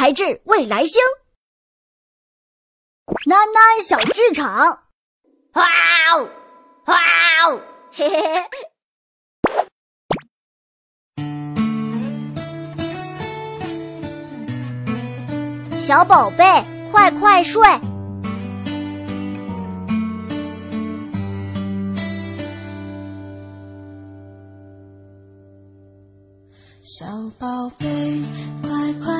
才智未来星。囡囡小剧场，哇哦哇哦，嘿嘿嘿。小宝贝，快快睡。小宝贝，快快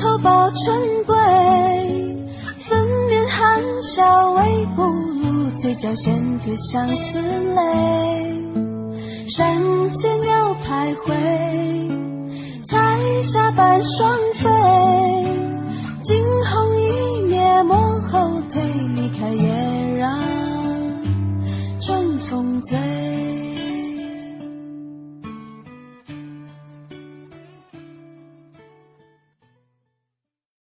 偷抱春归。粉面含笑微不露，嘴角衔颗相思泪。山间鸟徘徊，彩霞伴双飞。惊鸿一瞥，莫后退，离开也让春风醉。